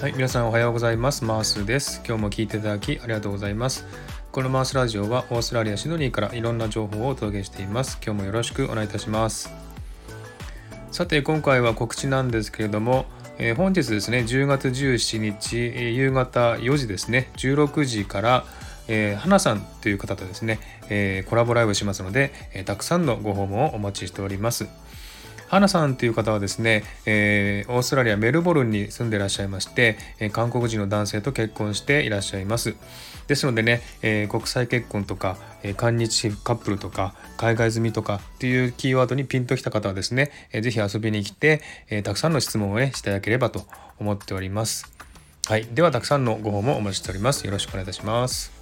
はい、皆さんおはようございます。マースです。今日も聞いていただきありがとうございます。このマースラジオはオーストラリア・シドニーからいろんな情報をお届けしています。今日もよろしくお願いいたします。さて、今回は告知なんですけれども、えー、本日ですね、10月17日、えー、夕方4時ですね、16時から、えー、花さんという方とですね、えー、コラボライブしますので、えー、たくさんのご訪問をお待ちしております。花さんという方はですね、えー、オーストラリア・メルボルンに住んでいらっしゃいまして、えー、韓国人の男性と結婚していらっしゃいます。ですのでね、えー、国際結婚とか、えー、韓日カップルとか、海外済みとかっていうキーワードにピンときた方はですね、えー、ぜひ遊びに来て、えー、たくさんの質問を、ね、していただければと思っております。はい。では、たくさんのご訪問お待ちしております。よろしくお願いいたします。